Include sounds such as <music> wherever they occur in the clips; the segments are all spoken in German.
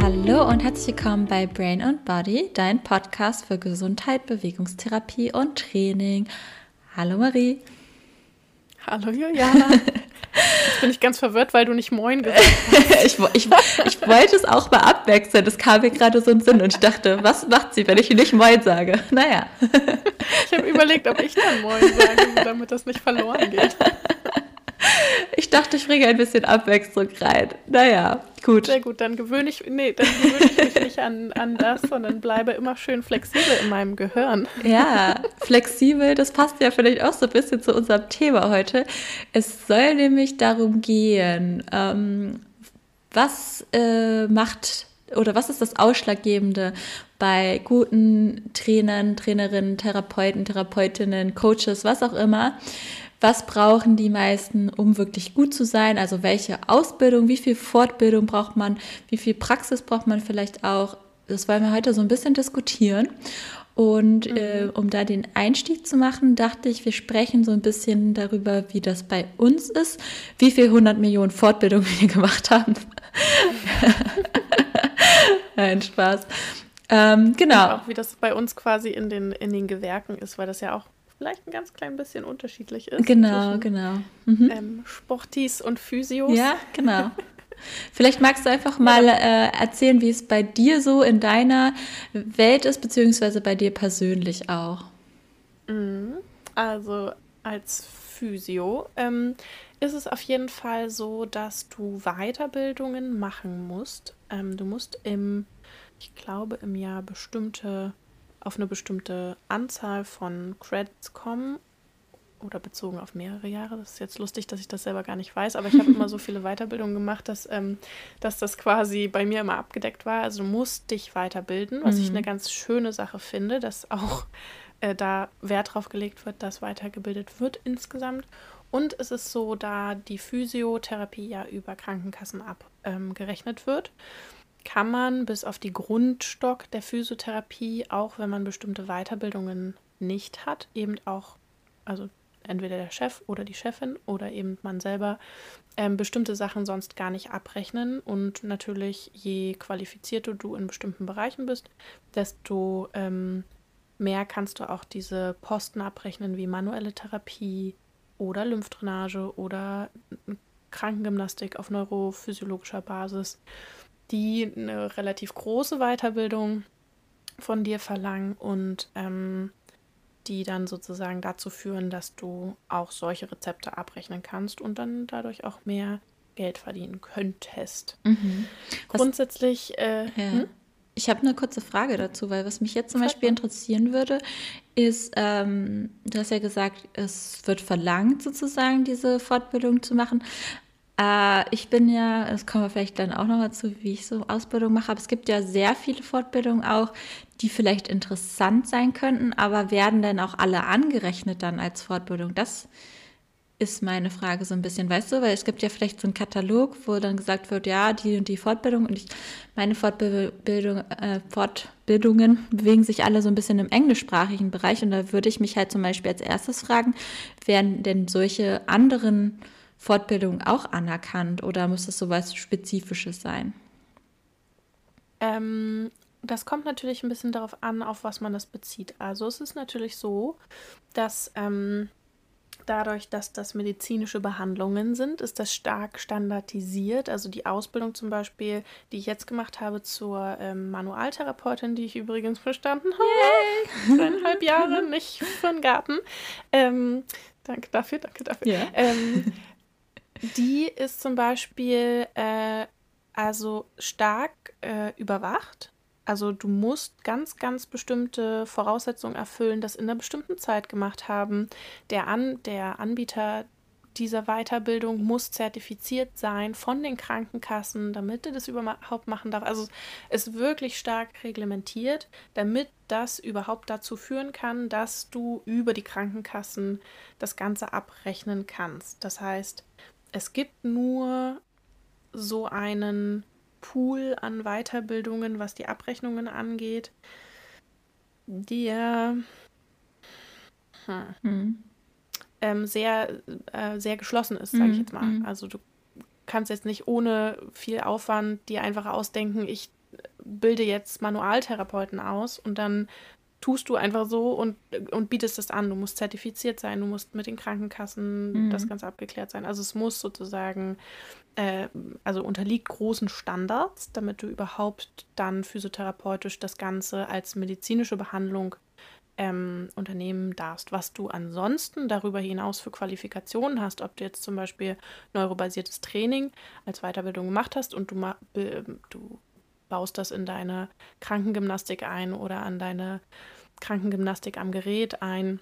Hallo und herzlich willkommen bei Brain and Body, dein Podcast für Gesundheit, Bewegungstherapie und Training. Hallo Marie. Hallo Juliana. Jetzt bin ich ganz verwirrt, weil du nicht Moin gesagt hast. <laughs> ich, ich, ich wollte es auch mal abwechseln. Das kam mir gerade so in den Sinn und ich dachte, was macht sie, wenn ich nicht Moin sage? Naja. Ich habe überlegt, ob ich dann Moin sage, damit das nicht verloren geht. <laughs> Ich dachte, ich bringe ein bisschen Abwechslung rein. Naja, gut. Sehr gut, dann gewöhne ich, nee, dann gewöhne ich mich nicht an, an das, sondern bleibe immer schön flexibel in meinem Gehirn. Ja, flexibel, das passt ja vielleicht auch so ein bisschen zu unserem Thema heute. Es soll nämlich darum gehen, ähm, was äh, macht oder was ist das Ausschlaggebende bei guten Trainern, Trainerinnen, Therapeuten, Therapeutinnen, Coaches, was auch immer, was brauchen die meisten, um wirklich gut zu sein? Also welche Ausbildung, wie viel Fortbildung braucht man, wie viel Praxis braucht man vielleicht auch? Das wollen wir heute so ein bisschen diskutieren. Und mhm. äh, um da den Einstieg zu machen, dachte ich, wir sprechen so ein bisschen darüber, wie das bei uns ist, wie viel 100 Millionen Fortbildungen wir <laughs> gemacht haben. <laughs> Nein, Spaß. Ähm, genau. Und auch wie das bei uns quasi in den, in den Gewerken ist, weil das ja auch vielleicht ein ganz klein bisschen unterschiedlich ist. Genau, genau. Mhm. Ähm, Sportis und Physios. Ja, genau. <laughs> Vielleicht magst du einfach mal äh, erzählen, wie es bei dir so in deiner Welt ist, beziehungsweise bei dir persönlich auch. Mhm. Also als Physio ähm, ist es auf jeden Fall so, dass du Weiterbildungen machen musst. Ähm, du musst im, ich glaube, im Jahr bestimmte auf eine bestimmte Anzahl von Credits kommen oder bezogen auf mehrere Jahre. Das ist jetzt lustig, dass ich das selber gar nicht weiß, aber ich habe <laughs> immer so viele Weiterbildungen gemacht, dass, ähm, dass das quasi bei mir immer abgedeckt war. Also du musst dich weiterbilden, was mhm. ich eine ganz schöne Sache finde, dass auch äh, da Wert drauf gelegt wird, dass weitergebildet wird insgesamt. Und es ist so, da die Physiotherapie ja über Krankenkassen abgerechnet ähm, wird, kann man bis auf die Grundstock der Physiotherapie, auch wenn man bestimmte Weiterbildungen nicht hat, eben auch, also entweder der Chef oder die Chefin oder eben man selber, ähm, bestimmte Sachen sonst gar nicht abrechnen. Und natürlich, je qualifizierter du in bestimmten Bereichen bist, desto ähm, mehr kannst du auch diese Posten abrechnen wie manuelle Therapie oder Lymphdrainage oder Krankengymnastik auf neurophysiologischer Basis die eine relativ große Weiterbildung von dir verlangen und ähm, die dann sozusagen dazu führen, dass du auch solche Rezepte abrechnen kannst und dann dadurch auch mehr Geld verdienen könntest. Mhm. Grundsätzlich. Äh, ja. hm? Ich habe eine kurze Frage dazu, weil was mich jetzt zum Beispiel interessieren würde, ist, ähm, du hast ja gesagt, es wird verlangt, sozusagen diese Fortbildung zu machen. Äh, ich bin ja, das kommen wir vielleicht dann auch noch dazu, wie ich so Ausbildung mache, aber es gibt ja sehr viele Fortbildungen auch, die vielleicht interessant sein könnten, aber werden dann auch alle angerechnet dann als Fortbildung? Das ist meine Frage so ein bisschen, weißt du, weil es gibt ja vielleicht so einen Katalog, wo dann gesagt wird, ja, die und die Fortbildung und ich, meine Fortbildung, äh, Fortbildungen bewegen sich alle so ein bisschen im englischsprachigen Bereich und da würde ich mich halt zum Beispiel als erstes fragen, werden denn solche anderen Fortbildung auch anerkannt oder muss das so was Spezifisches sein? Ähm, das kommt natürlich ein bisschen darauf an, auf was man das bezieht. Also es ist natürlich so, dass ähm, dadurch, dass das medizinische Behandlungen sind, ist das stark standardisiert. Also die Ausbildung zum Beispiel, die ich jetzt gemacht habe zur ähm, Manualtherapeutin, die ich übrigens bestanden habe, zweieinhalb Jahre, nicht für den Garten. Ähm, danke dafür, danke dafür. Yeah. Ähm, die ist zum Beispiel äh, also stark äh, überwacht. Also du musst ganz, ganz bestimmte Voraussetzungen erfüllen, das in einer bestimmten Zeit gemacht haben. Der, An der Anbieter dieser Weiterbildung muss zertifiziert sein von den Krankenkassen, damit er das überhaupt machen darf. Also es ist wirklich stark reglementiert, damit das überhaupt dazu führen kann, dass du über die Krankenkassen das Ganze abrechnen kannst. Das heißt, es gibt nur so einen Pool an Weiterbildungen, was die Abrechnungen angeht, der hm, hm. ähm, sehr, äh, sehr geschlossen ist, sage ich Mhm. jetzt mal. Mhm. Also du kannst jetzt nicht ohne viel Aufwand dir einfach ausdenken, ich bilde jetzt Manualtherapeuten aus und dann tust du einfach so und, und bietest das an. Du musst zertifiziert sein, du musst mit den Krankenkassen Mhm. das Ganze abgeklärt sein. Also es muss sozusagen, äh, also unterliegt großen Standards, damit du überhaupt dann physiotherapeutisch das Ganze als medizinische Behandlung ähm, unternehmen darfst. Was du ansonsten darüber hinaus für Qualifikationen hast, ob du jetzt zum Beispiel neurobasiertes Training als Weiterbildung gemacht hast und du, du baust das in deine Krankengymnastik ein oder an deine Krankengymnastik am Gerät ein.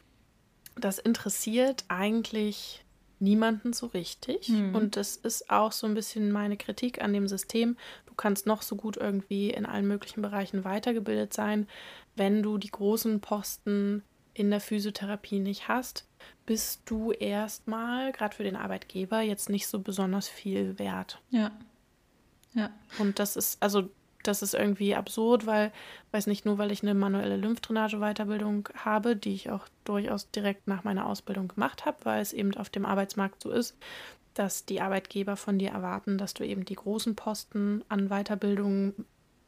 Das interessiert eigentlich niemanden so richtig. Hm. Und das ist auch so ein bisschen meine Kritik an dem System. Du kannst noch so gut irgendwie in allen möglichen Bereichen weitergebildet sein, wenn du die großen Posten in der Physiotherapie nicht hast, bist du erstmal, gerade für den Arbeitgeber, jetzt nicht so besonders viel wert. Ja. Ja. Und das ist, also das ist irgendwie absurd, weil, weiß nicht, nur weil ich eine manuelle Lymphdrainage-Weiterbildung habe, die ich auch durchaus direkt nach meiner Ausbildung gemacht habe, weil es eben auf dem Arbeitsmarkt so ist, dass die Arbeitgeber von dir erwarten, dass du eben die großen Posten an Weiterbildung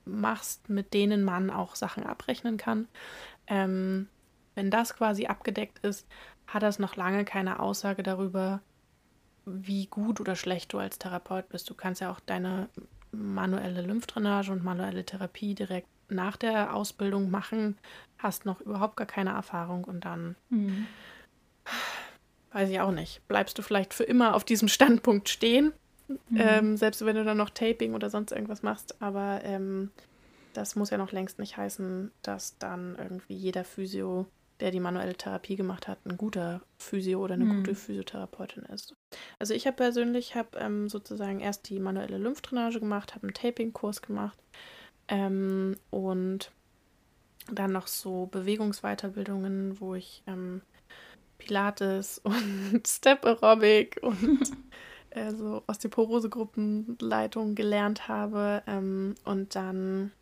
machst, mit denen man auch Sachen abrechnen kann. Ähm, wenn das quasi abgedeckt ist, hat das noch lange keine Aussage darüber, wie gut oder schlecht du als Therapeut bist. Du kannst ja auch deine manuelle Lymphdrainage und manuelle Therapie direkt nach der Ausbildung machen, hast noch überhaupt gar keine Erfahrung und dann Mhm. weiß ich auch nicht, bleibst du vielleicht für immer auf diesem <laughs> Standpunkt stehen, Mhm. ähm, selbst wenn du dann noch Taping oder sonst irgendwas machst, aber ähm, das muss ja noch längst nicht heißen, dass dann irgendwie jeder Physio, der die manuelle Therapie gemacht hat, ein guter Physio oder eine Mhm. gute Physiotherapeutin ist. Also ich habe persönlich habe ähm, sozusagen erst die manuelle Lymphdrainage gemacht, habe einen Taping-Kurs gemacht ähm, und dann noch so Bewegungsweiterbildungen, wo ich ähm, Pilates <laughs> und Step Aerobic und <laughs> äh, so Osteoporose-Gruppenleitung gelernt habe. Ähm, und dann,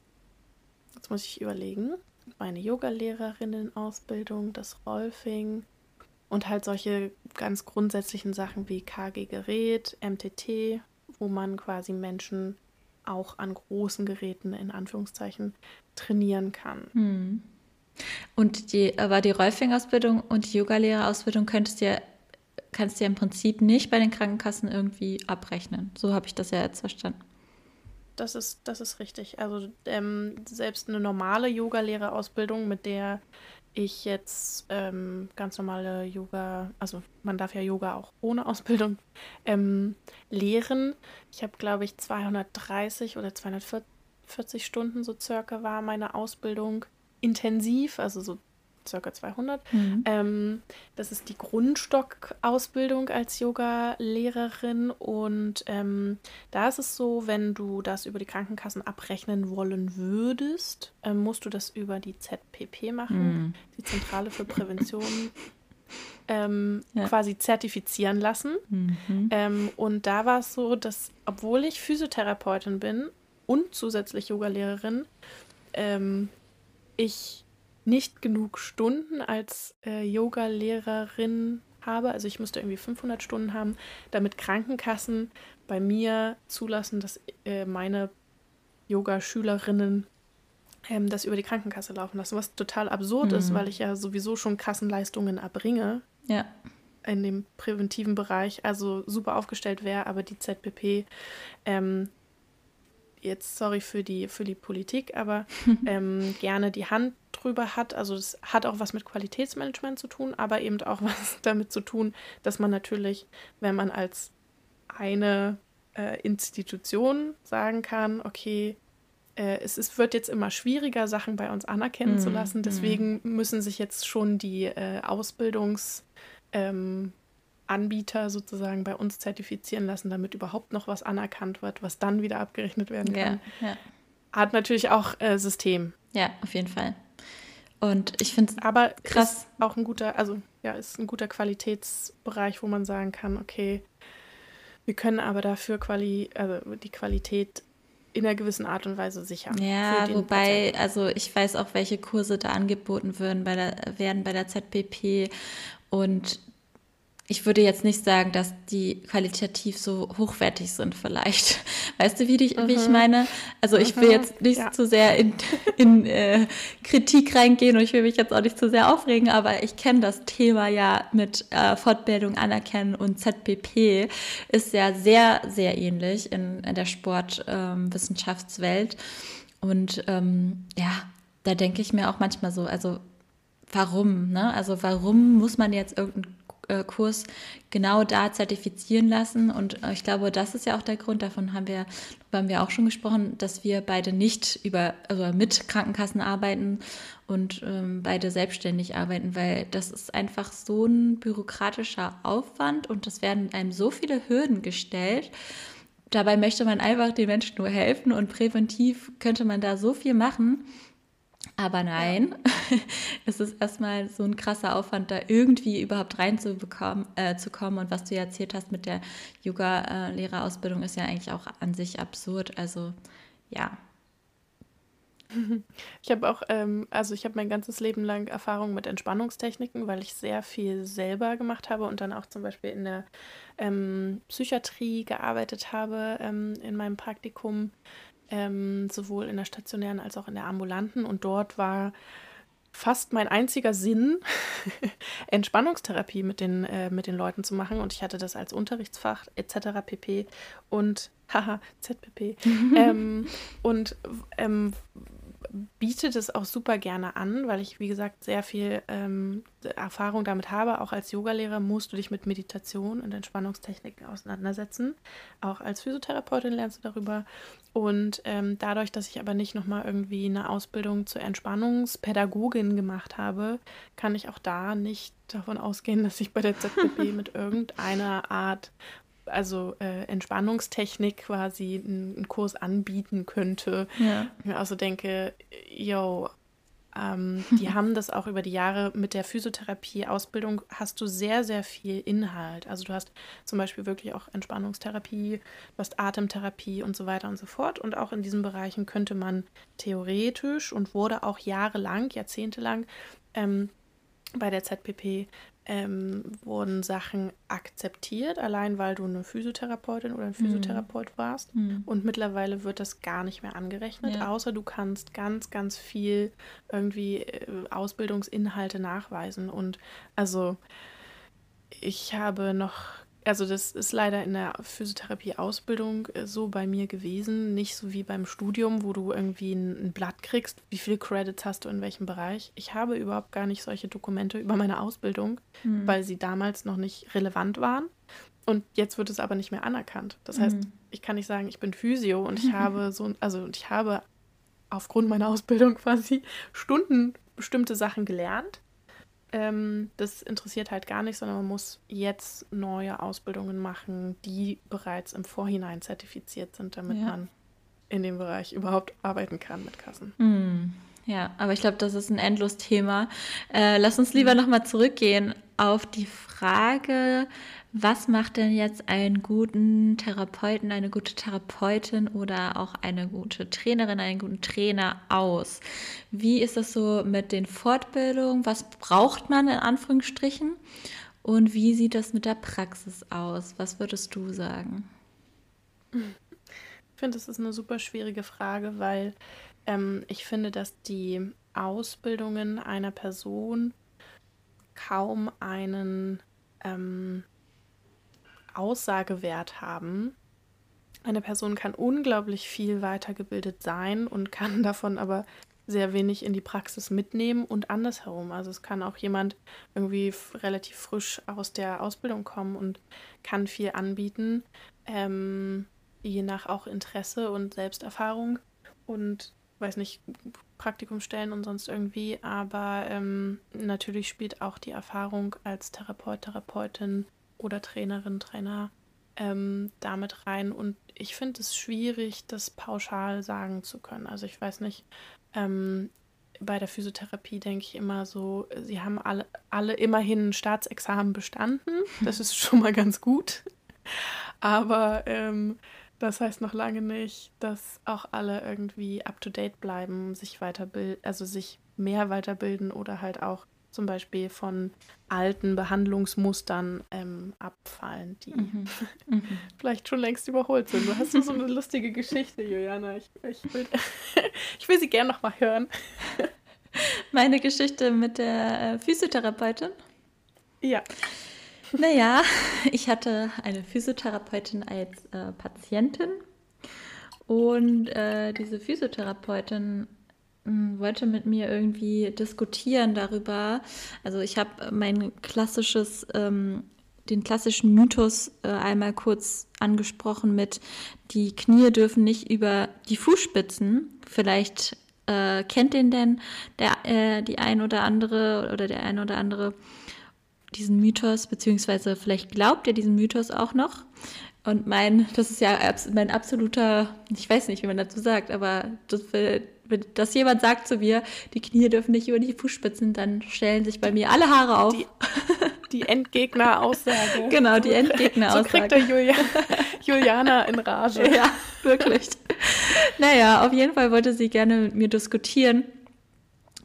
jetzt muss ich überlegen, meine Yoga-Lehrerinnen-Ausbildung, das Rolfing und halt solche ganz grundsätzlichen Sachen wie KG-Gerät, MTT, wo man quasi Menschen auch an großen Geräten in Anführungszeichen trainieren kann. Mhm. Und die, aber die Rolfing-Ausbildung und die Yogalehrerausbildung könntest du ja, kannst du ja im Prinzip nicht bei den Krankenkassen irgendwie abrechnen. So habe ich das ja jetzt verstanden. Das ist, das ist richtig. Also ähm, selbst eine normale Yoga-Lehrerausbildung, mit der ich jetzt ähm, ganz normale Yoga, also man darf ja Yoga auch ohne Ausbildung ähm, lehren. Ich habe, glaube ich, 230 oder 240 Stunden so circa war meine Ausbildung intensiv, also so circa 200. Mhm. Ähm, das ist die Grundstock-Ausbildung als Yoga-Lehrerin und ähm, da ist es so, wenn du das über die Krankenkassen abrechnen wollen würdest, ähm, musst du das über die ZPP machen, Mhm. die Zentrale für Prävention, <laughs> ähm, Ja. quasi zertifizieren lassen. Mhm. Ähm, und da war es so, dass obwohl ich Physiotherapeutin bin und zusätzlich Yogalehrerin, ähm, ich nicht genug Stunden als äh, Yogalehrerin habe. Also ich müsste irgendwie 500 Stunden haben, damit Krankenkassen bei mir zulassen, dass äh, meine Yogaschülerinnen ähm, das über die Krankenkasse laufen lassen, was total absurd ist, Mhm. weil ich ja sowieso schon Kassenleistungen erbringe Ja. in dem präventiven Bereich, also super aufgestellt wäre, aber die ZPP, ähm, jetzt sorry für die, für die Politik, aber <laughs> ähm, gerne die Hand drüber hat. Also es hat auch was mit Qualitätsmanagement zu tun, aber eben auch <laughs> was damit zu tun, dass man natürlich, wenn man als eine äh, Institution sagen kann, okay, äh, es ist, wird jetzt immer schwieriger, Sachen bei uns anerkennen zu Mm, lassen. mm. Deswegen müssen sich jetzt schon die äh, Ausbildungs- ähm, Anbieter sozusagen bei uns zertifizieren lassen, damit überhaupt noch was anerkannt wird, was dann wieder abgerechnet werden kann. Ja, ja. Hat natürlich auch äh, System. ja, auf jeden Fall. Und ich finde es Aber Krass. auch ein guter, also ja, ist ein guter Qualitätsbereich, wo man sagen kann, okay, wir können aber dafür Quali, also die Qualität in einer gewissen Art und Weise sichern. Ja, wobei, Patienten. also ich weiß auch, welche Kurse da angeboten würden bei der, werden bei der ZPP und ich würde jetzt nicht sagen, dass die qualitativ so hochwertig sind vielleicht. <laughs> Weißt du, wie, die, mhm. wie ich mhm. meine? Also ich will mhm. jetzt nicht ja. zu sehr in, <laughs> in äh, Kritik reingehen und ich will mich jetzt auch nicht zu sehr aufregen, aber ich kenne das Thema ja mit äh, Fortbildung anerkennen und ZPP ist ja sehr, sehr ähnlich in, in der Sportwissenschaftswelt. Ähm, und ähm, ja, da denke ich mir auch manchmal so, also warum, ne? Also warum muss man jetzt irgendeinen äh, Kurs genau da zertifizieren lassen. Und äh, ich glaube, das ist ja auch der Grund, davon haben wir, haben wir auch schon gesprochen, dass wir beide nicht über, also mit Krankenkassen arbeiten und ähm, beide selbstständig arbeiten, weil das ist einfach so ein bürokratischer Aufwand und es werden einem so viele Hürden gestellt. Dabei möchte man einfach den Menschen nur helfen und präventiv könnte man da so viel machen. Aber nein, ja. <laughs> es ist erstmal so ein krasser Aufwand, da irgendwie überhaupt reinzubekommen, äh, zu kommen. Und was du ja erzählt hast mit der Yoga-Lehrerausbildung ist ja eigentlich auch an sich absurd. Also ja. <laughs> Ich habe auch, ähm, also ich habe mein ganzes Leben lang Erfahrung mit Entspannungstechniken, weil ich sehr viel selber gemacht habe und dann auch zum Beispiel in der ähm, Psychiatrie gearbeitet habe ähm, in meinem Praktikum ähm, sowohl in der stationären als auch in der ambulanten. Und dort war fast mein einziger Sinn, <laughs> Entspannungstherapie mit den, äh, mit den Leuten zu machen. Und ich hatte das als Unterrichtsfach etc. pp. Und haha, ZPP. <laughs> ähm, und ähm, biete das auch super gerne an, weil ich, wie gesagt, sehr viel ähm, Erfahrung damit habe. Auch als Yogalehrer musst du dich mit Meditation und Entspannungstechniken auseinandersetzen. Auch als Physiotherapeutin lernst du darüber. Und ähm, dadurch, dass ich aber nicht nochmal irgendwie eine Ausbildung zur Entspannungspädagogin gemacht habe, kann ich auch da nicht davon ausgehen, dass ich bei der ZPP <laughs> mit irgendeiner Art also äh, Entspannungstechnik quasi einen, Kurs anbieten könnte. Ja. Ich mir also denke, yo, ähm, die <laughs> haben das auch über die Jahre mit der Physiotherapie-Ausbildung hast du sehr, sehr viel Inhalt. Also du hast zum Beispiel wirklich auch Entspannungstherapie, du hast Atemtherapie und so weiter und so fort. Und auch in diesen Bereichen könnte man theoretisch und wurde auch jahrelang, jahrzehntelang ähm, bei der ZPP ähm, wurden Sachen akzeptiert, allein weil du eine Physiotherapeutin oder ein mhm. Physiotherapeut mhm. warst. Mhm. Und mittlerweile wird das gar nicht mehr angerechnet, ja. außer du kannst ganz, ganz viel irgendwie äh, Ausbildungsinhalte nachweisen. Und also ich habe noch also das ist leider in der Physiotherapie-Ausbildung äh, so bei mir gewesen, nicht so wie beim Studium, wo du irgendwie ein, ein, Blatt kriegst, wie viele Credits hast du in welchem Bereich. Ich habe überhaupt gar nicht solche Dokumente über meine Ausbildung, mhm. weil sie damals noch nicht relevant waren. Und jetzt wird es aber nicht mehr anerkannt. Das heißt, mhm. ich kann nicht sagen, ich bin Physio und <laughs> ich habe so, also ich habe aufgrund meiner Ausbildung <laughs> quasi Stunden bestimmte Sachen gelernt ähm, das interessiert halt gar nicht, sondern man muss jetzt neue Ausbildungen machen, die bereits im Vorhinein zertifiziert sind, damit ja. man in dem Bereich überhaupt arbeiten kann mit Kassen. Mm, ja, aber ich glaube, das ist ein endlos Thema. Äh, lass uns lieber nochmal zurückgehen auf die Frage, was macht denn jetzt einen guten Therapeuten, eine gute Therapeutin oder auch eine gute Trainerin, einen guten Trainer aus? Wie ist es so mit den Fortbildungen? Was braucht man in Anführungsstrichen? Und wie sieht das mit der Praxis aus? Was würdest du sagen? Ich finde, das ist eine super schwierige Frage, weil ähm, ich finde, dass die Ausbildungen einer Person kaum einen ähm, Aussagewert haben. Eine Person kann unglaublich viel weitergebildet sein und kann <laughs> davon aber sehr wenig in die Praxis mitnehmen und andersherum. Also es kann auch jemand irgendwie relativ frisch aus der Ausbildung kommen und kann viel anbieten, ähm, je nach auch Interesse und Selbsterfahrung und weiß nicht, Praktikumstellen und sonst irgendwie. Aber ähm, natürlich spielt auch die Erfahrung als Therapeut, Therapeutin oder Trainerin, Trainer ähm, damit rein. Und ich finde es schwierig, das pauschal sagen zu können. Also ich weiß nicht, ähm, bei der Physiotherapie denke ich immer so, sie haben alle, alle immerhin ein Staatsexamen bestanden. Das ist schon mal ganz gut. Aber ähm, das heißt noch lange nicht, dass auch alle irgendwie up to date bleiben, sich weiterbilden, also sich mehr weiterbilden oder halt auch zum Beispiel von alten Behandlungsmustern ähm, abfallen, die mhm. <laughs> Mhm. vielleicht schon längst überholt sind. Du hast so eine lustige Geschichte, Juliana. Ich, ich, will, <laughs> ich will sie gerne noch mal hören. <laughs> Meine Geschichte mit der äh, Physiotherapeutin? Ja. Naja, <laughs> ich hatte eine Physiotherapeutin als äh, Patientin und äh, diese Physiotherapeutin hm, wollte mit mir irgendwie diskutieren darüber. Also ich habe mein klassisches, ähm, den klassischen Mythos äh, einmal kurz angesprochen mit, die Knie dürfen nicht über die Fußspitzen. Vielleicht äh, kennt den denn der, äh, die ein oder andere oder der ein oder andere diesen Mythos, beziehungsweise vielleicht glaubt ihr diesen Mythos auch noch. Und mein, das ist ja mein absoluter, ich weiß nicht, wie man dazu sagt, aber das, wenn das jemand sagt zu mir, die Knie dürfen nicht über die Fußspitzen, dann stellen sich bei mir alle Haare auf. Die, die Endgegner-Aussage. <laughs> genau, die Endgegner-Aussage. So kriegt der Julia, Juliana in Rage. <laughs> Ja, wirklich. naja, auf jeden Fall wollte sie gerne mit mir diskutieren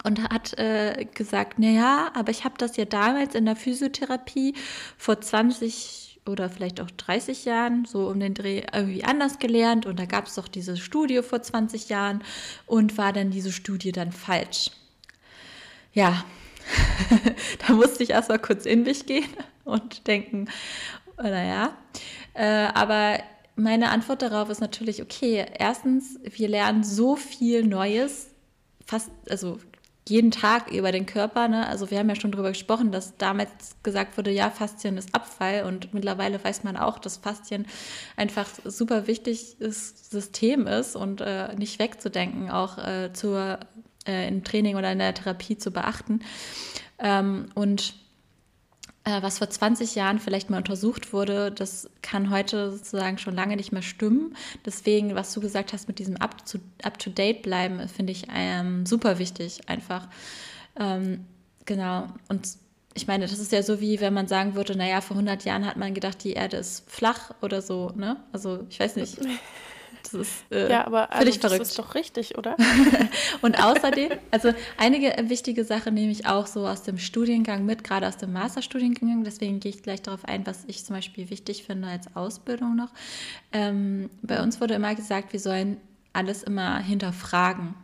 und hat äh, gesagt, naja, aber ich habe das ja damals in der Physiotherapie vor 20 oder vielleicht auch 30 Jahren, so um den Dreh, irgendwie anders gelernt. Und da gab es doch diese Studie vor 20 Jahren und war dann diese Studie dann falsch? Ja, <laughs> da musste ich erstmal kurz in mich gehen und denken, naja, äh, aber meine Antwort darauf ist natürlich, okay, erstens, wir lernen so viel Neues, fast, also jeden Tag über den Körper. Ne? Also wir haben ja schon darüber gesprochen, dass damals gesagt wurde, ja, Faszien ist Abfall und mittlerweile weiß man auch, dass Faszien einfach super wichtiges System ist und äh, nicht wegzudenken, auch äh, zur, äh, im Training oder in der Therapie zu beachten. Ähm, und was vor 20 Jahren vielleicht mal untersucht wurde, das kann heute sozusagen schon lange nicht mehr stimmen. Deswegen, was du gesagt hast mit diesem Up-to-Date up bleiben, finde ich ähm, super wichtig einfach. Ähm, genau. Und ich meine, das ist ja so wie, wenn man sagen würde, naja, vor 100 Jahren hat man gedacht, die Erde ist flach oder so, ne? Also, ich weiß nicht. <laughs> Das ist äh, ja, aber also, völlig verrückt. Das ist doch richtig, oder? <laughs> und außerdem, also einige wichtige Sachen nehme ich auch so aus dem Studiengang mit, gerade aus dem Masterstudiengang. Deswegen gehe ich gleich darauf ein, was ich zum Beispiel wichtig finde als Ausbildung noch. Ähm, bei uns wurde immer gesagt, wir sollen alles immer hinterfragen.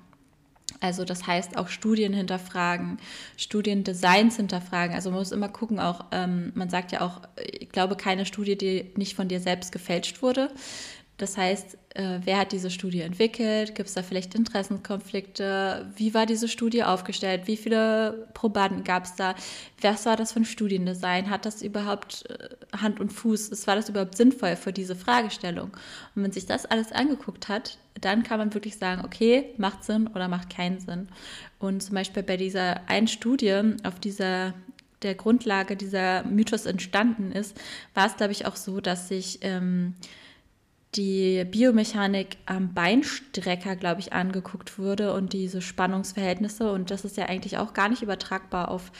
Also das heißt auch Studien hinterfragen, Studiendesigns hinterfragen. Also man muss immer gucken, auch ähm, man sagt ja auch, ich glaube keine Studie, die nicht von dir selbst gefälscht wurde. Das heißt, äh, wer hat diese Studie entwickelt? Gibt es da vielleicht Interessenkonflikte? Wie war diese Studie aufgestellt? Wie viele Probanden gab es da? Was war das für ein Studiendesign? Hat das überhaupt äh, Hand und Fuß? War das überhaupt sinnvoll für diese Fragestellung? Und wenn sich das alles angeguckt hat, dann kann man wirklich sagen, okay, macht Sinn oder macht keinen Sinn. Und zum Beispiel bei dieser einen Studie, auf dieser der Grundlage dieser Mythos entstanden ist, war es, glaube ich, auch so, dass sich ähm, die Biomechanik am Beinstrecker, glaube ich, angeguckt wurde und diese Spannungsverhältnisse. Und das ist ja eigentlich auch gar nicht übertragbar auf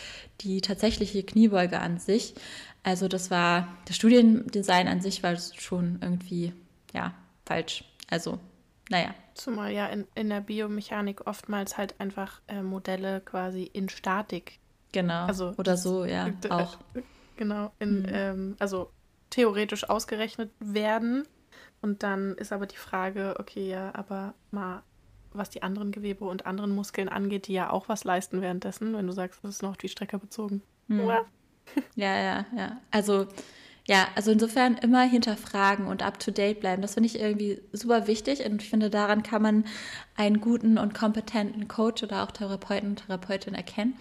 die tatsächliche Kniebeuge an sich. Also das war, das Studiendesign an sich war schon irgendwie, ja, falsch. Also, naja. Zumal ja in, in der Biomechanik oftmals halt einfach äh, Modelle quasi in Statik. Genau. Also oder so, ja, äh, auch. <laughs> Genau, in, mhm. ähm, also theoretisch ausgerechnet werden und dann ist aber die Frage, okay, ja, aber mal, was die anderen Gewebe und anderen Muskeln angeht, die ja auch was leisten währenddessen, wenn du sagst, das ist noch die Strecke bezogen. Hm. Ja. <laughs> ja, ja, ja. Also, ja, also insofern immer hinterfragen und up to date bleiben. Das finde ich irgendwie super wichtig und ich finde, daran kann man einen guten und kompetenten Coach oder auch Therapeuten und Therapeutin erkennen.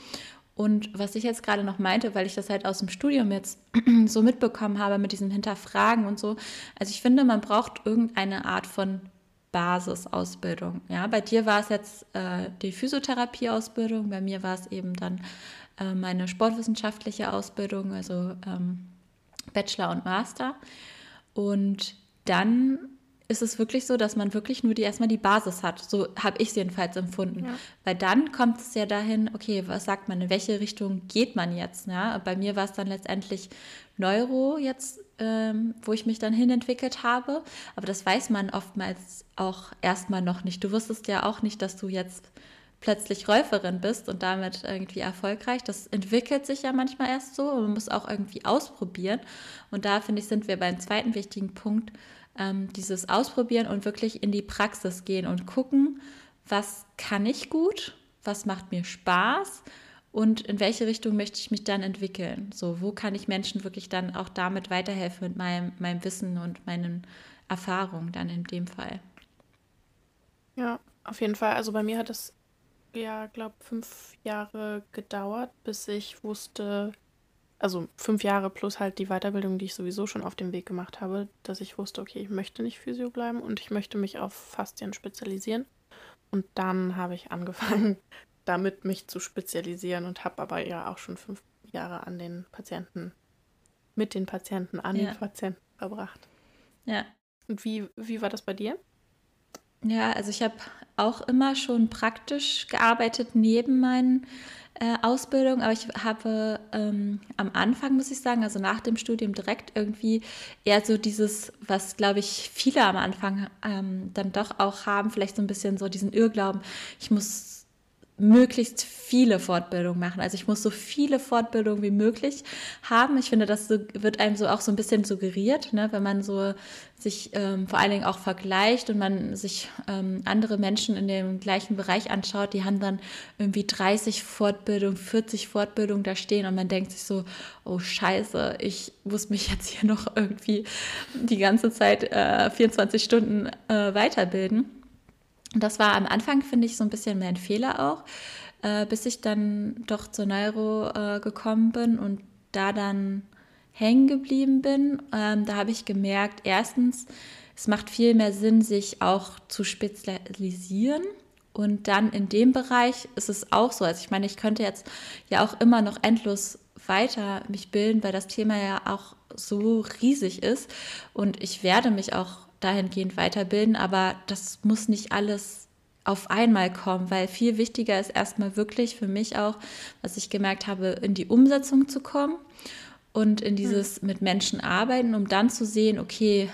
Und was ich jetzt gerade noch meinte, weil ich das halt aus dem Studium jetzt <clears throat> so mitbekommen habe mit diesem Hinterfragen und so. Also ich finde, man braucht irgendeine Art von Basisausbildung. Ja, bei dir war es jetzt äh, die Physiotherapieausbildung, bei mir war es eben dann äh, meine sportwissenschaftliche Ausbildung, also ähm, Bachelor und Master. Und dann ist es wirklich so, dass man wirklich nur die erstmal die Basis hat. So habe ich es jedenfalls empfunden. Ja. Weil dann kommt es ja dahin, okay, was sagt man, in welche Richtung geht man jetzt? Ja? Bei mir war es dann letztendlich Neuro jetzt, ähm, wo ich mich dann hinentwickelt habe. Aber das weiß man oftmals auch erstmal noch nicht. Du wusstest ja auch nicht, dass du jetzt plötzlich Räuferin bist und damit irgendwie erfolgreich. Das entwickelt sich ja manchmal erst so und man muss auch irgendwie ausprobieren. Und da finde ich, sind wir beim zweiten wichtigen Punkt, ähm, dieses Ausprobieren und wirklich in die Praxis gehen und gucken, was kann ich gut, was macht mir Spaß und in welche Richtung möchte ich mich dann entwickeln. So, wo kann ich Menschen wirklich dann auch damit weiterhelfen mit meinem, meinem Wissen und meinen Erfahrungen dann in dem Fall. Ja, auf jeden Fall. Also bei mir hat es ja, glaube fünf Jahre gedauert, bis ich wusste, also fünf Jahre plus halt die Weiterbildung, die ich sowieso schon auf dem Weg gemacht habe, dass ich wusste, okay, ich möchte nicht Physio bleiben und ich möchte mich auf Faszien spezialisieren. Und dann habe ich angefangen, <laughs> damit mich zu spezialisieren und habe aber ja auch schon fünf Jahre an den Patienten, mit den Patienten, an ja. den Patienten verbracht. Ja. Und wie, wie war das bei dir? Ja, also ich habe auch immer schon praktisch gearbeitet neben meinen äh, Ausbildungen, aber ich habe ähm, am Anfang, muss ich sagen, also nach dem Studium direkt irgendwie eher so dieses, was glaube ich viele am Anfang ähm, dann doch auch haben, vielleicht so ein bisschen so diesen Irrglauben, ich muss möglichst viele Fortbildungen machen. Also ich muss so viele Fortbildungen wie möglich haben. Ich finde, das wird einem so auch so ein bisschen suggeriert, ne? wenn man so sich ähm, vor allen Dingen auch vergleicht und man sich ähm, andere Menschen in dem gleichen Bereich anschaut, die haben dann irgendwie 30 Fortbildungen, 40 Fortbildungen da stehen und man denkt sich so, oh scheiße, ich muss mich jetzt hier noch irgendwie die ganze Zeit äh, 24 Stunden äh, weiterbilden. Das war am Anfang, finde ich, so ein bisschen mein Fehler auch, äh, bis ich dann doch zur Neuro äh, gekommen bin und da dann hängen geblieben bin. Ähm, da habe ich gemerkt, erstens, es macht viel mehr Sinn, sich auch zu spezialisieren. Und dann in dem Bereich ist es auch so. Also ich meine, ich könnte jetzt ja auch immer noch endlos weiter mich bilden, weil das Thema ja auch so riesig ist. Und ich werde mich auch dahingehend weiterbilden, aber das muss nicht alles auf einmal kommen, weil viel wichtiger ist erstmal wirklich für mich auch, was ich gemerkt habe, in die Umsetzung zu kommen und in dieses mit Menschen arbeiten, um dann zu sehen, okay,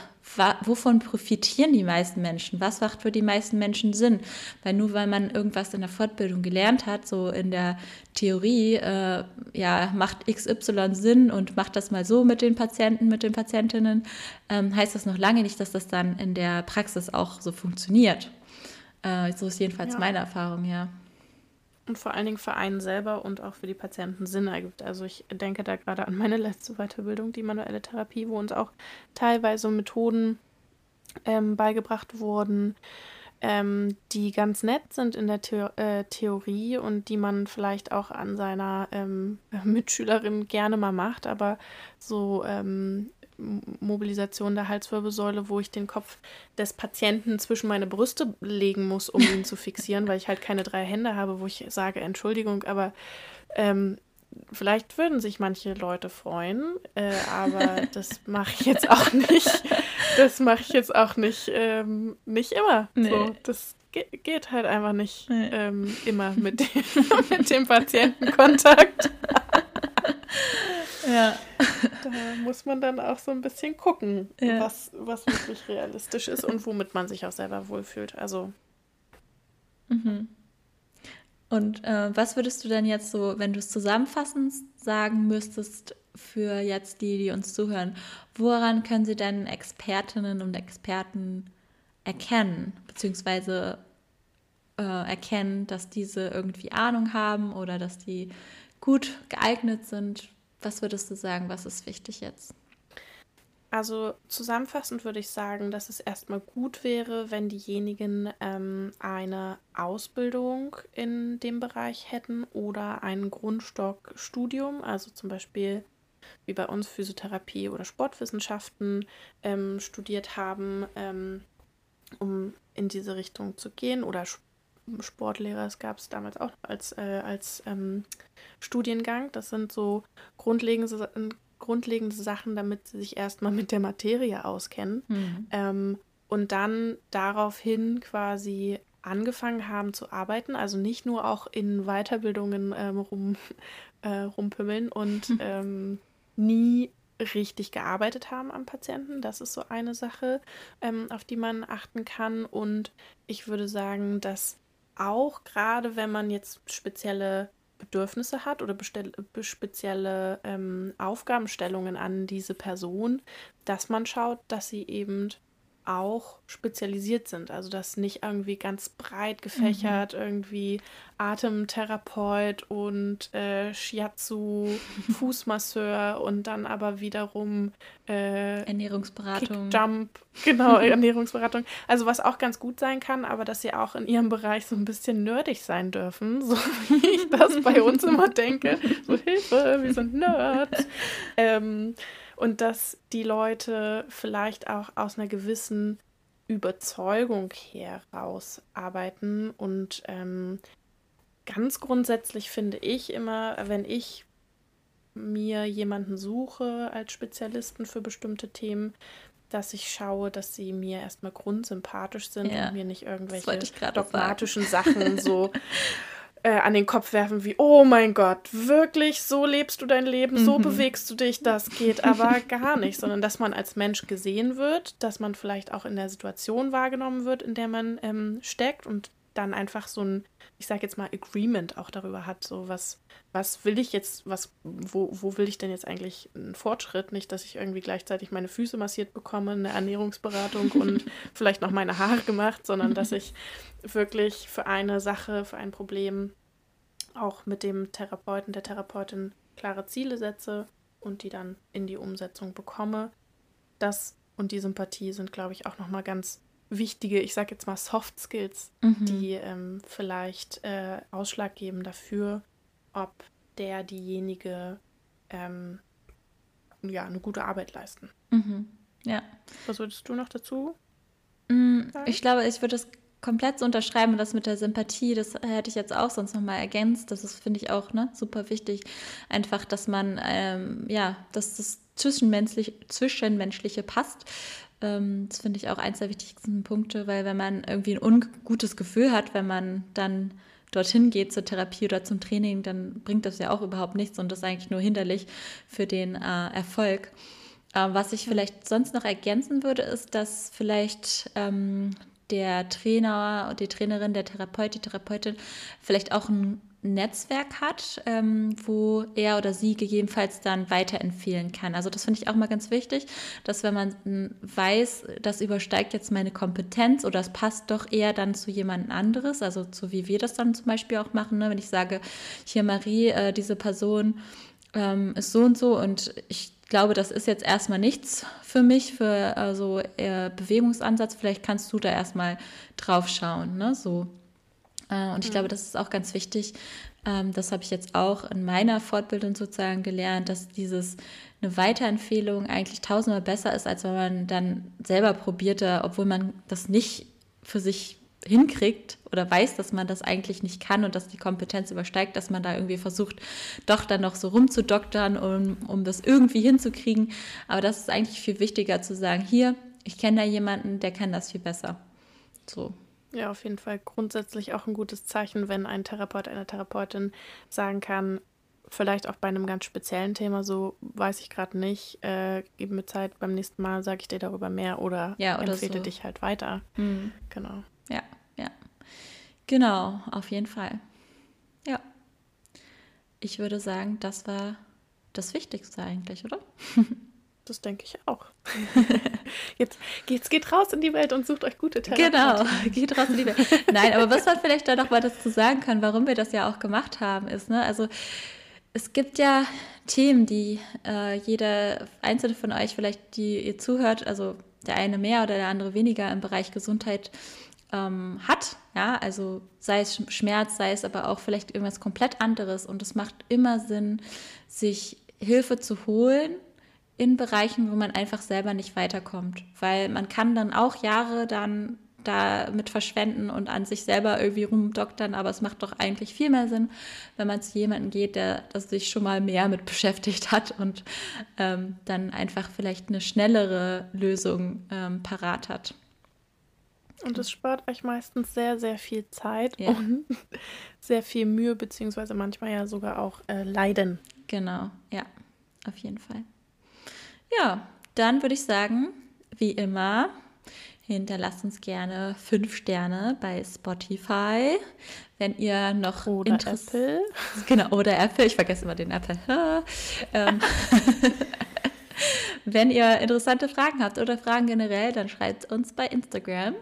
wovon profitieren die meisten Menschen? Was macht für die meisten Menschen Sinn? Weil nur weil man irgendwas in der Fortbildung gelernt hat, so in der Theorie, äh, ja, macht XY Sinn und macht das mal so mit den Patienten, mit den Patientinnen, ähm, heißt das noch lange nicht, dass das dann in der Praxis auch so funktioniert. Äh, so ist jedenfalls ja. meine Erfahrung, ja und vor allen Dingen für einen selber und auch für die Patienten Sinn ergibt. Also ich denke da gerade an meine <laughs> letzte Weiterbildung, die manuelle Therapie, wo uns auch teilweise Methoden ähm, beigebracht wurden, ähm, die ganz nett sind in der The äh, Theorie und die man vielleicht auch an seiner ähm, <laughs> Mitschülerin gerne mal macht, aber so ähm, Mobilisation der Halswirbelsäule, wo ich den Kopf des Patienten zwischen meine Brüste legen muss, um ihn zu fixieren, weil ich halt keine drei Hände habe, wo ich sage, Entschuldigung, aber ähm, vielleicht würden sich manche Leute freuen, äh, aber das mache ich jetzt auch nicht. Das mache ich jetzt auch nicht, ähm, nicht immer. Nee. So, das ge geht halt einfach nicht nee. ähm, immer mit dem, <laughs> mit dem Patientenkontakt. Ja. <laughs> Da muss man dann auch so ein bisschen gucken, ja. was, was wirklich realistisch ist und womit man sich auch selber wohlfühlt. Also. Mhm. Und äh, was würdest du denn jetzt so, wenn du es zusammenfassend sagen müsstest, für jetzt die, die uns zuhören, woran können sie denn Expertinnen und Experten erkennen, beziehungsweise äh, erkennen, dass diese irgendwie Ahnung haben oder dass die gut geeignet sind? Was würdest du sagen, was ist wichtig jetzt? Also zusammenfassend würde ich sagen, dass es erstmal gut wäre, wenn diejenigen ähm, eine Ausbildung in dem Bereich hätten oder ein Grundstockstudium, also zum Beispiel wie bei uns Physiotherapie oder Sportwissenschaften ähm, studiert haben, ähm, um in diese Richtung zu gehen oder Sportlehrer, das gab es damals auch als, äh, als ähm, Studiengang. Das sind so grundlegende, grundlegende Sachen, damit sie sich erstmal mit der Materie auskennen mhm. ähm, und dann daraufhin quasi angefangen haben zu arbeiten, also nicht nur auch in Weiterbildungen ähm, rum, <laughs> äh, rumpümmeln und <laughs> ähm, nie richtig gearbeitet haben am Patienten. Das ist so eine Sache, ähm, auf die man achten kann. Und ich würde sagen, dass auch gerade wenn man jetzt spezielle Bedürfnisse hat oder spezielle ähm, Aufgabenstellungen an diese Person, dass man schaut, dass sie eben auch spezialisiert sind. Also das nicht irgendwie ganz breit gefächert, mhm. irgendwie Atemtherapeut und äh, Shiatsu, <laughs> Fußmasseur und dann aber wiederum äh, Ernährungsberatung. Jump, genau, <laughs> Ernährungsberatung. Also was auch ganz gut sein kann, aber dass sie auch in ihrem Bereich so ein bisschen nerdig sein dürfen, <laughs> so wie ich das bei uns immer denke. So Hilfe, wir sind Nerds. Ähm, und dass die Leute vielleicht auch aus einer gewissen Überzeugung heraus arbeiten. Und ähm, ganz grundsätzlich finde ich immer, wenn ich mir jemanden suche als Spezialisten für bestimmte Themen, dass ich schaue, dass sie mir erstmal grundsympathisch sind ja, und mir nicht irgendwelche dogmatischen. Sachen so <laughs> äh, an den Kopf werfen wie, oh mein Gott, wirklich, so lebst du dein Leben, mhm. so bewegst du dich, das geht aber <laughs> gar nicht, sondern dass man als Mensch gesehen wird, dass man vielleicht auch in der Situation wahrgenommen wird, in der man ähm, steckt und dann einfach so ein, ich sage jetzt mal, Agreement auch darüber hat, so was, was will ich jetzt, was, wo, wo will ich denn jetzt eigentlich einen Fortschritt? Nicht, dass ich irgendwie gleichzeitig meine Füße massiert bekomme, eine Ernährungsberatung und <laughs> vielleicht noch meine Haare gemacht, sondern dass ich wirklich für eine Sache, für ein Problem auch mit dem Therapeuten, der Therapeutin klare Ziele setze und die dann in die Umsetzung bekomme. Das und die Sympathie sind, glaube ich, auch nochmal ganz wichtige, ich sage jetzt mal Soft Skills, mhm. die ähm, vielleicht äh, Ausschlag geben dafür, ob der, diejenige ähm, ja, eine gute Arbeit leisten. Mhm. Ja. Was würdest du noch dazu? Mm, ich glaube, ich würde das komplett so unterschreiben. das mit der Sympathie, das hätte ich jetzt auch sonst nochmal ergänzt. Das ist, finde ich, auch ne, super wichtig. Einfach, dass man, ähm, ja, dass das Zwischenmenschliche, Zwischenmenschliche passt. Ähm, das finde ich auch eins der wichtigsten Punkte, weil wenn man irgendwie ein ungutes Gefühl hat, wenn man dann dorthin geht zur Therapie oder zum Training, dann bringt das ja auch überhaupt nichts und das ist eigentlich nur hinderlich für den äh, Erfolg. Äh, was ich vielleicht sonst noch ergänzen würde, ist, dass vielleicht ähm, der Trainer, die Trainerin, der Therapeut, die Therapeutin vielleicht auch ein Netzwerk hat, ähm, wo er oder sie gegebenenfalls dann weiterempfehlen kann. Also das finde ich auch mal ganz wichtig, dass wenn man weiß, das übersteigt jetzt meine Kompetenz oder es passt doch eher dann zu jemand anderes, also so wie wir das dann zum Beispiel auch machen, ne? wenn ich sage, hier Marie, äh, diese Person ähm, ist so und so und ich glaube, das ist jetzt erstmal nichts für mich, für also äh, Bewegungsansatz. Vielleicht kannst du da erstmal drauf schauen, ne? So. Äh, und ich mhm. glaube, das ist auch ganz wichtig. Ähm, das habe ich jetzt auch in meiner Fortbildung sozusagen gelernt, dass dieses eine Weiterempfehlung eigentlich tausendmal besser ist, als wenn man dann selber probierte, obwohl man das nicht für sich hinkriegt oder weiß, dass man das eigentlich nicht kann und dass die Kompetenz übersteigt, dass man da irgendwie versucht, doch dann noch so rumzudoktern, um, um das irgendwie hinzukriegen. Aber das ist eigentlich viel wichtiger zu sagen, hier, ich kenne da jemanden, der kann das viel besser. So. Ja, auf jeden Fall grundsätzlich auch ein gutes Zeichen, wenn ein Therapeut, eine Therapeutin sagen kann, vielleicht auch bei einem ganz speziellen Thema, so weiß ich gerade nicht, äh, gib mir Zeit, beim nächsten Mal sage ich dir darüber mehr oder, ja, oder empfehle so. dich halt weiter. Mhm. Genau. Ja, ja. Genau, auf jeden Fall. Ja. Ich würde sagen, das war das Wichtigste eigentlich, oder? <laughs> Das denke ich auch. <laughs> jetzt, jetzt geht raus in die Welt und sucht euch gute Therapeuten. Genau, <laughs> geht raus in die Welt. Nein, aber was man vielleicht da noch mal dazu sagen kann, warum wir das ja auch gemacht haben, ist, ne, also es gibt ja Themen, die äh, jeder einzelne von euch vielleicht, die ihr zuhört, also der eine mehr oder der andere weniger im Bereich Gesundheit ähm, hat. Ja, also sei es Schmerz, sei es aber auch vielleicht irgendwas komplett anderes. Und es macht immer Sinn, sich Hilfe zu holen in Bereichen, wo man einfach selber nicht weiterkommt. Weil man kann dann auch Jahre dann damit verschwenden und an sich selber irgendwie rumdoktern, aber es macht doch eigentlich viel mehr Sinn, wenn man zu jemandem geht, der das sich schon mal mehr mit beschäftigt hat und ähm, dann einfach vielleicht eine schnellere Lösung ähm, parat hat. Und es spart euch meistens sehr, sehr viel Zeit ja. und <laughs> sehr viel Mühe, beziehungsweise manchmal ja sogar auch äh, Leiden. Genau, ja, auf jeden Fall. Ja, dann würde ich sagen, wie immer, Hinterlasst uns gerne fünf Sterne bei Spotify. Wenn ihr noch oder Apple. <laughs> Genau, oder Apple. Ich vergesse immer den Apple. ähm, <laughs> Wenn ihr interessante Fragen habt oder Fragen generell, dann schreibt uns bei Instagram.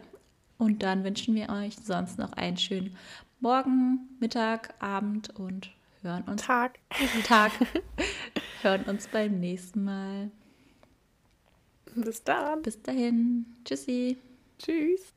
Und dann wünschen wir euch sonst noch einen schönen Morgen, Mittag, Abend und hören uns. Tag. Tag. <laughs> hören uns beim nächsten Mal. Bis dann. Bis dahin. Tschüssi. Tschüss.